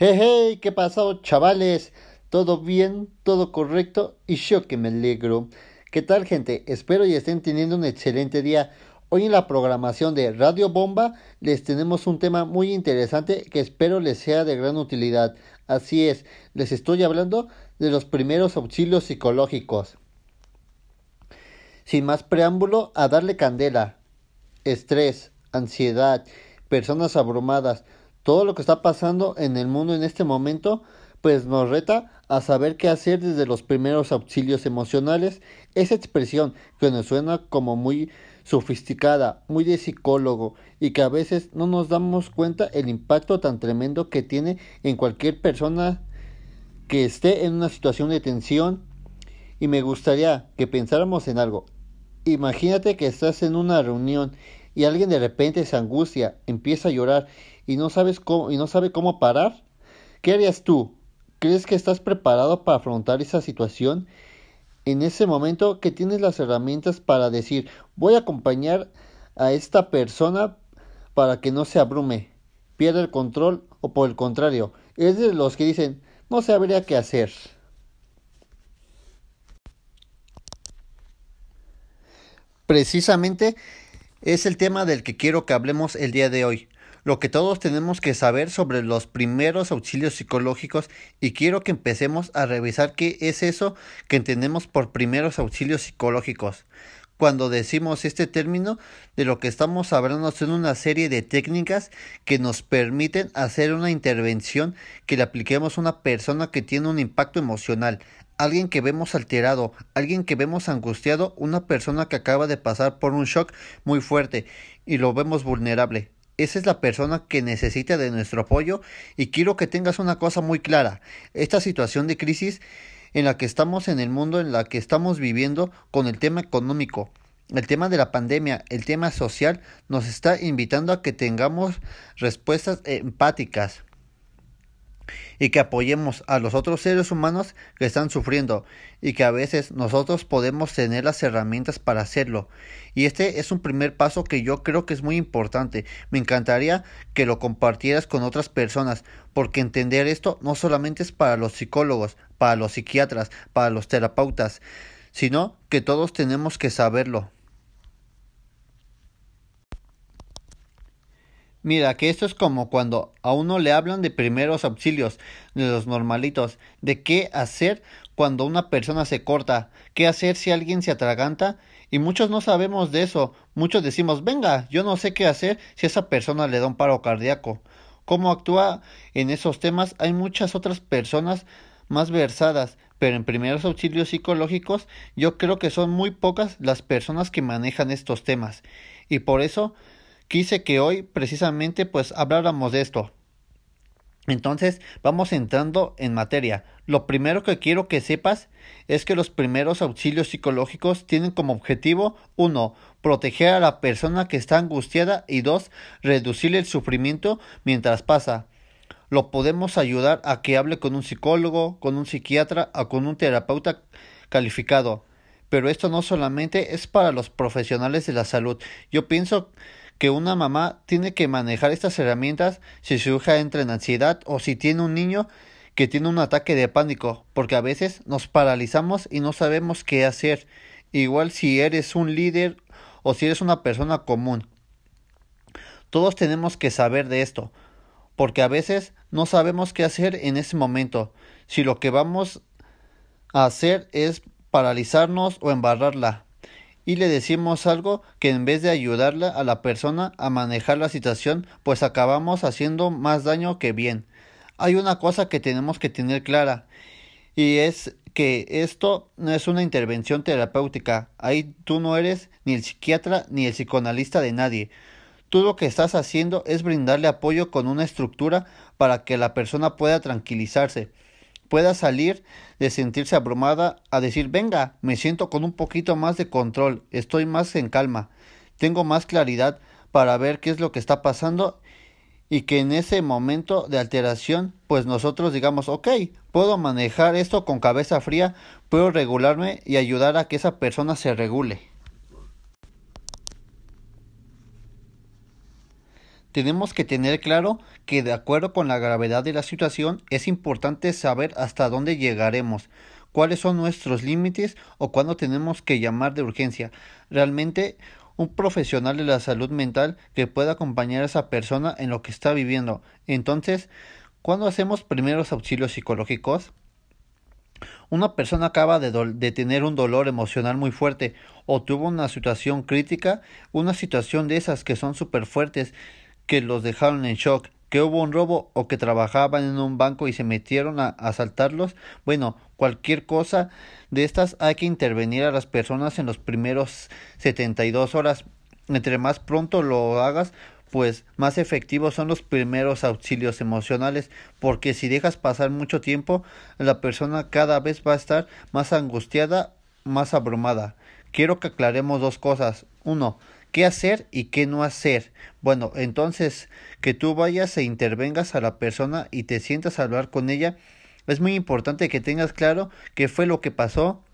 Hey, hey, ¿qué pasó, chavales? ¿Todo bien? ¿Todo correcto? Y yo que me alegro. ¿Qué tal, gente? Espero y estén teniendo un excelente día. Hoy en la programación de Radio Bomba les tenemos un tema muy interesante que espero les sea de gran utilidad. Así es, les estoy hablando de los primeros auxilios psicológicos. Sin más preámbulo, a darle candela. Estrés, ansiedad, personas abrumadas, todo lo que está pasando en el mundo en este momento, pues nos reta a saber qué hacer desde los primeros auxilios emocionales. Esa expresión que nos suena como muy sofisticada, muy de psicólogo y que a veces no nos damos cuenta el impacto tan tremendo que tiene en cualquier persona que esté en una situación de tensión y me gustaría que pensáramos en algo. Imagínate que estás en una reunión y alguien de repente se angustia, empieza a llorar y no sabes cómo y no sabe cómo parar. ¿Qué harías tú? ¿Crees que estás preparado para afrontar esa situación? En ese momento que tienes las herramientas para decir, voy a acompañar a esta persona para que no se abrume, pierda el control o por el contrario, es de los que dicen, no sabría qué hacer. Precisamente es el tema del que quiero que hablemos el día de hoy. Lo que todos tenemos que saber sobre los primeros auxilios psicológicos y quiero que empecemos a revisar qué es eso que entendemos por primeros auxilios psicológicos. Cuando decimos este término, de lo que estamos hablando son una serie de técnicas que nos permiten hacer una intervención que le apliquemos a una persona que tiene un impacto emocional, alguien que vemos alterado, alguien que vemos angustiado, una persona que acaba de pasar por un shock muy fuerte y lo vemos vulnerable. Esa es la persona que necesita de nuestro apoyo y quiero que tengas una cosa muy clara. Esta situación de crisis en la que estamos en el mundo, en la que estamos viviendo con el tema económico, el tema de la pandemia, el tema social, nos está invitando a que tengamos respuestas empáticas y que apoyemos a los otros seres humanos que están sufriendo y que a veces nosotros podemos tener las herramientas para hacerlo. Y este es un primer paso que yo creo que es muy importante. Me encantaría que lo compartieras con otras personas, porque entender esto no solamente es para los psicólogos, para los psiquiatras, para los terapeutas, sino que todos tenemos que saberlo. Mira, que esto es como cuando a uno le hablan de primeros auxilios, de los normalitos, de qué hacer cuando una persona se corta, qué hacer si alguien se atraganta, y muchos no sabemos de eso, muchos decimos, venga, yo no sé qué hacer si esa persona le da un paro cardíaco. ¿Cómo actúa en esos temas? Hay muchas otras personas más versadas, pero en primeros auxilios psicológicos yo creo que son muy pocas las personas que manejan estos temas, y por eso quise que hoy precisamente pues habláramos de esto. Entonces vamos entrando en materia. Lo primero que quiero que sepas es que los primeros auxilios psicológicos tienen como objetivo uno, proteger a la persona que está angustiada y dos, reducir el sufrimiento mientras pasa. Lo podemos ayudar a que hable con un psicólogo, con un psiquiatra o con un terapeuta calificado. Pero esto no solamente es para los profesionales de la salud. Yo pienso una mamá tiene que manejar estas herramientas si su hija entra en ansiedad o si tiene un niño que tiene un ataque de pánico, porque a veces nos paralizamos y no sabemos qué hacer, igual si eres un líder o si eres una persona común. Todos tenemos que saber de esto, porque a veces no sabemos qué hacer en ese momento, si lo que vamos a hacer es paralizarnos o embarrarla y le decimos algo que en vez de ayudarle a la persona a manejar la situación, pues acabamos haciendo más daño que bien. Hay una cosa que tenemos que tener clara y es que esto no es una intervención terapéutica. Ahí tú no eres ni el psiquiatra ni el psicoanalista de nadie. Tú lo que estás haciendo es brindarle apoyo con una estructura para que la persona pueda tranquilizarse pueda salir de sentirse abrumada a decir, venga, me siento con un poquito más de control, estoy más en calma, tengo más claridad para ver qué es lo que está pasando y que en ese momento de alteración, pues nosotros digamos, ok, puedo manejar esto con cabeza fría, puedo regularme y ayudar a que esa persona se regule. Tenemos que tener claro que de acuerdo con la gravedad de la situación es importante saber hasta dónde llegaremos, cuáles son nuestros límites o cuándo tenemos que llamar de urgencia. Realmente un profesional de la salud mental que pueda acompañar a esa persona en lo que está viviendo. Entonces, ¿cuándo hacemos primeros auxilios psicológicos? Una persona acaba de, de, tener un dolor emocional muy fuerte o tuvo una situación crítica, una situación de esas que son súper fuertes que los dejaron en shock, que hubo un robo o que trabajaban en un banco y se metieron a asaltarlos. Bueno, cualquier cosa de estas hay que intervenir a las personas en los primeros 72 horas. Entre más pronto lo hagas, pues más efectivos son los primeros auxilios emocionales, porque si dejas pasar mucho tiempo, la persona cada vez va a estar más angustiada, más abrumada. Quiero que aclaremos dos cosas. Uno, qué hacer y qué no hacer. Bueno, entonces que tú vayas e intervengas a la persona y te sientas a hablar con ella, es muy importante que tengas claro qué fue lo que pasó,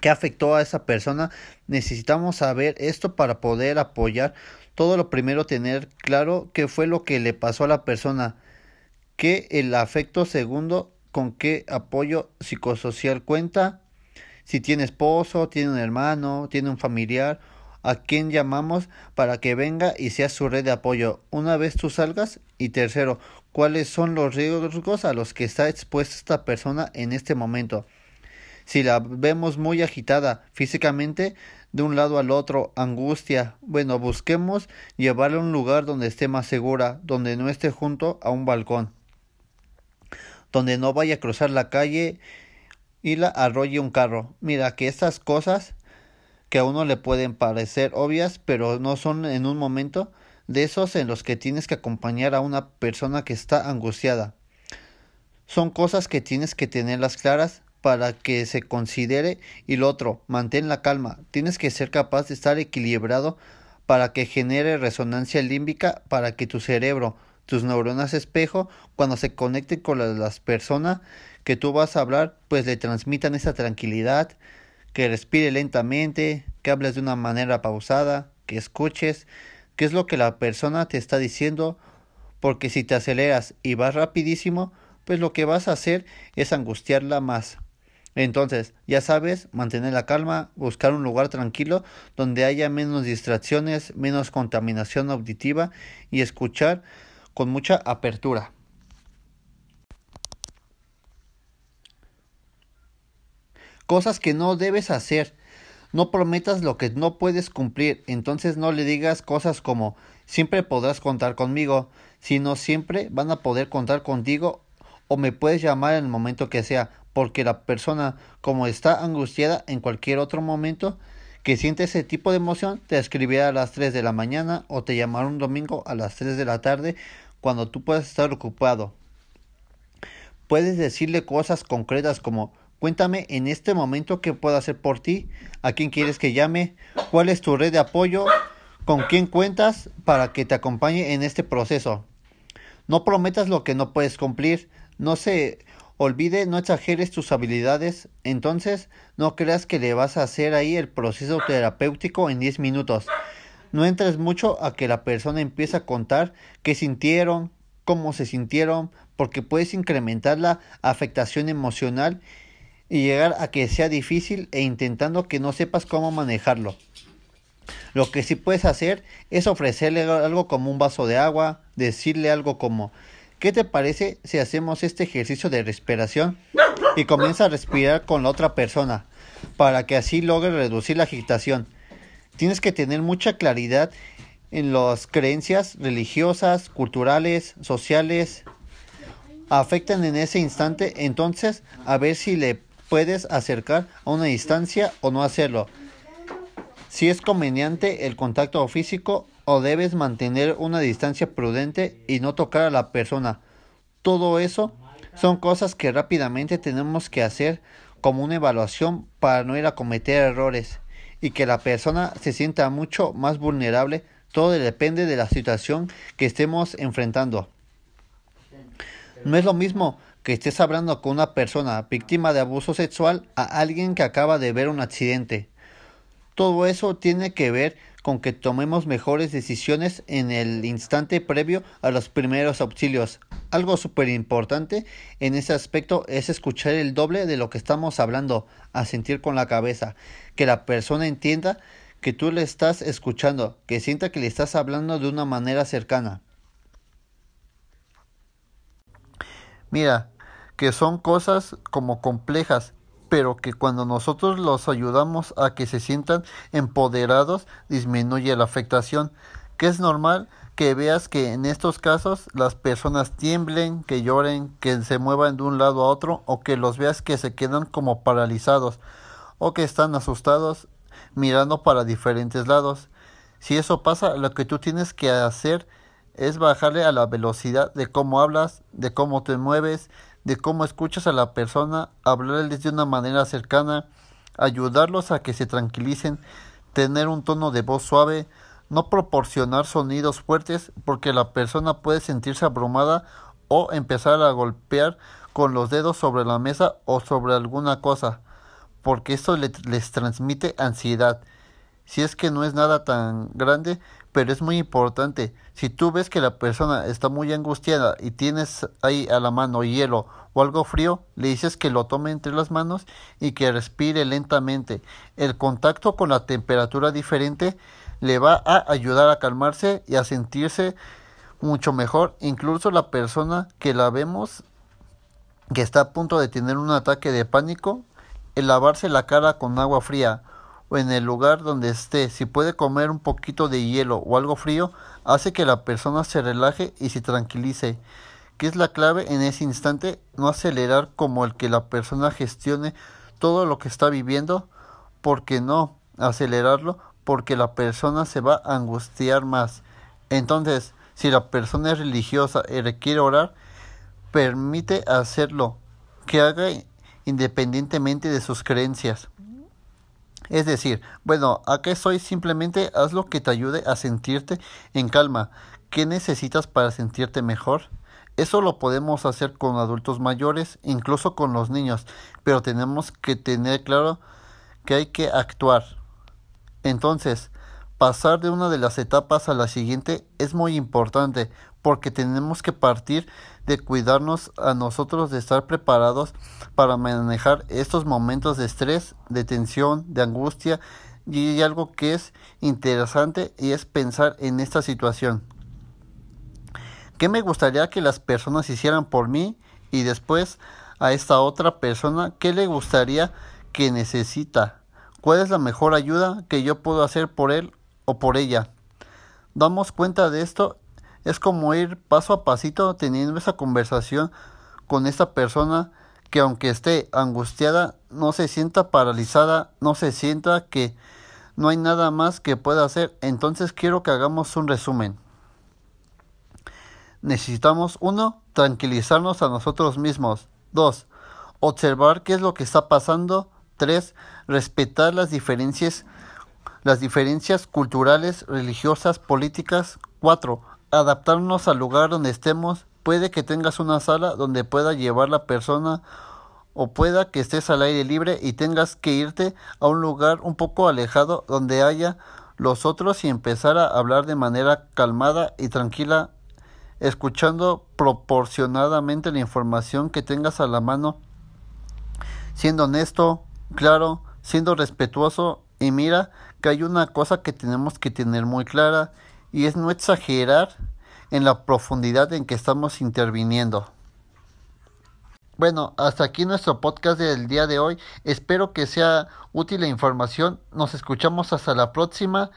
qué afectó a esa persona. Necesitamos saber esto para poder apoyar. Todo lo primero tener claro qué fue lo que le pasó a la persona, qué el afecto segundo, con qué apoyo psicosocial cuenta, si tiene esposo, tiene un hermano, tiene un familiar a quién llamamos para que venga y sea su red de apoyo. Una vez tú salgas y tercero cuáles son los riesgos a los que está expuesta esta persona en este momento si la vemos muy agitada físicamente de un lado al otro angustia bueno busquemos llevarla a un lugar donde esté más segura donde no esté junto a un balcón donde no vaya a cruzar la calle y la arrolle un carro. Mira que estas cosas que a uno le pueden parecer obvias, pero no son en un momento de esos en los que tienes que acompañar a una persona que está angustiada. Son cosas que tienes que tenerlas claras para que se considere y lo otro, mantén la calma. Tienes que ser capaz de estar equilibrado para que genere resonancia límbica para que tu cerebro, tus neuronas espejo, cuando se conecten con las personas que tú vas a hablar, pues le transmitan esa tranquilidad, que respire lentamente, que hables de una manera pausada, que escuches qué es lo que la persona te está diciendo, porque si te aceleras y vas rapidísimo, pues lo que vas a hacer es angustiarla más. Entonces, ya sabes, mantener la calma, buscar un lugar tranquilo donde haya menos distracciones, menos contaminación auditiva y escuchar con mucha apertura. Cosas que no debes hacer. No prometas lo que no puedes cumplir, entonces no le digas cosas como siempre podrás contar conmigo, sino siempre van a poder contar contigo o me puedes llamar en el momento que sea, porque la persona como está angustiada en cualquier otro momento que siente ese tipo de emoción, te escribirá a las 3 de la mañana o te llamará un domingo a las 3 de la tarde cuando tú puedas estar ocupado. Puedes decirle cosas concretas como Cuéntame en este momento qué puedo hacer por ti, a quién quieres que llame, cuál es tu red de apoyo, con quién cuentas para que te acompañe en este proceso. No prometas lo que no puedes cumplir, no se olvide, no exageres tus habilidades, entonces no creas que le vas a hacer ahí el proceso terapéutico en 10 minutos. No entres mucho a que la persona empiece a contar qué sintieron, cómo se sintieron, porque puedes incrementar la afectación emocional y llegar a que sea difícil e intentando que no sepas cómo manejarlo. Lo que sí puedes hacer es ofrecerle algo como un vaso de agua, decirle algo como ¿qué te parece si hacemos este ejercicio de respiración? Y comienza a respirar con la otra persona para que así logre reducir la agitación. Tienes que tener mucha claridad en las creencias religiosas, culturales, sociales, afectan en ese instante, entonces a ver si le puedes acercar a una distancia o no hacerlo. Si es conveniente el contacto físico o debes mantener una distancia prudente y no tocar a la persona. Todo eso son cosas que rápidamente tenemos que hacer como una evaluación para no ir a cometer errores y que la persona se sienta mucho más vulnerable. Todo depende de la situación que estemos enfrentando. No es lo mismo que estés hablando con una persona víctima de abuso sexual a alguien que acaba de ver un accidente. Todo eso tiene que ver con que tomemos mejores decisiones en el instante previo a los primeros auxilios. Algo súper importante en ese aspecto es escuchar el doble de lo que estamos hablando, a sentir con la cabeza, que la persona entienda que tú le estás escuchando, que sienta que le estás hablando de una manera cercana. Mira, que son cosas como complejas, pero que cuando nosotros los ayudamos a que se sientan empoderados, disminuye la afectación, que es normal que veas que en estos casos las personas tiemblen, que lloren, que se muevan de un lado a otro o que los veas que se quedan como paralizados o que están asustados mirando para diferentes lados. Si eso pasa, lo que tú tienes que hacer es bajarle a la velocidad de cómo hablas, de cómo te mueves, de cómo escuchas a la persona, hablarles de una manera cercana, ayudarlos a que se tranquilicen, tener un tono de voz suave, no proporcionar sonidos fuertes porque la persona puede sentirse abrumada o empezar a golpear con los dedos sobre la mesa o sobre alguna cosa, porque esto les transmite ansiedad. Si es que no es nada tan grande, pero es muy importante. Si tú ves que la persona está muy angustiada y tienes ahí a la mano hielo o algo frío, le dices que lo tome entre las manos y que respire lentamente. El contacto con la temperatura diferente le va a ayudar a calmarse y a sentirse mucho mejor. Incluso la persona que la vemos que está a punto de tener un ataque de pánico, el lavarse la cara con agua fría o en el lugar donde esté, si puede comer un poquito de hielo o algo frío, hace que la persona se relaje y se tranquilice. ¿Qué es la clave en ese instante? No acelerar como el que la persona gestione todo lo que está viviendo, porque no acelerarlo, porque la persona se va a angustiar más. Entonces, si la persona es religiosa y requiere orar, permite hacerlo, que haga independientemente de sus creencias. Es decir, bueno, acá soy simplemente haz lo que te ayude a sentirte en calma. ¿Qué necesitas para sentirte mejor? Eso lo podemos hacer con adultos mayores, incluso con los niños, pero tenemos que tener claro que hay que actuar. Entonces, pasar de una de las etapas a la siguiente es muy importante porque tenemos que partir de cuidarnos a nosotros, de estar preparados para manejar estos momentos de estrés, de tensión, de angustia y hay algo que es interesante y es pensar en esta situación. ¿Qué me gustaría que las personas hicieran por mí y después a esta otra persona qué le gustaría que necesita? ¿Cuál es la mejor ayuda que yo puedo hacer por él o por ella? Damos cuenta de esto, es como ir paso a pasito teniendo esa conversación con esta persona que aunque esté angustiada, no se sienta paralizada, no se sienta que no hay nada más que pueda hacer. Entonces quiero que hagamos un resumen. Necesitamos, uno, tranquilizarnos a nosotros mismos. Dos, observar qué es lo que está pasando 3. Respetar las diferencias, las diferencias culturales, religiosas, políticas. 4. Adaptarnos al lugar donde estemos. Puede que tengas una sala donde pueda llevar la persona o pueda que estés al aire libre y tengas que irte a un lugar un poco alejado donde haya los otros y empezar a hablar de manera calmada y tranquila, escuchando proporcionadamente la información que tengas a la mano, siendo honesto, claro, siendo respetuoso y mira que hay una cosa que tenemos que tener muy clara y es no exagerar en la profundidad en que estamos interviniendo. Bueno, hasta aquí nuestro podcast del día de hoy. Espero que sea útil la información. Nos escuchamos hasta la próxima.